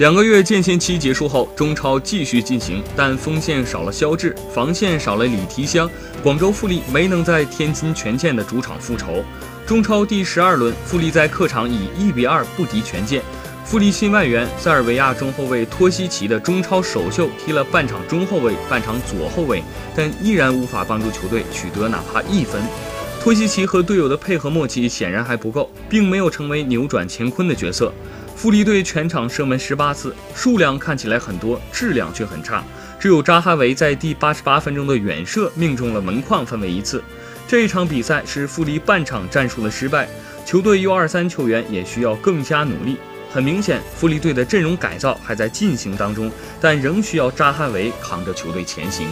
两个月间歇期结束后，中超继续进行，但锋线少了肖智，防线少了李提香，广州富力没能在天津权健的主场复仇。中超第十二轮，富力在客场以一比二不敌权健。富力新外援塞尔维亚中后卫托西奇的中超首秀，踢了半场中后卫，半场左后卫，但依然无法帮助球队取得哪怕一分。托西奇和队友的配合默契显然还不够，并没有成为扭转乾坤的角色。富力队全场射门十八次，数量看起来很多，质量却很差。只有扎哈维在第八十八分钟的远射命中了门框范围一次。这一场比赛是富力半场战术的失败，球队 U 二三球员也需要更加努力。很明显，富力队的阵容改造还在进行当中，但仍需要扎哈维扛着球队前行。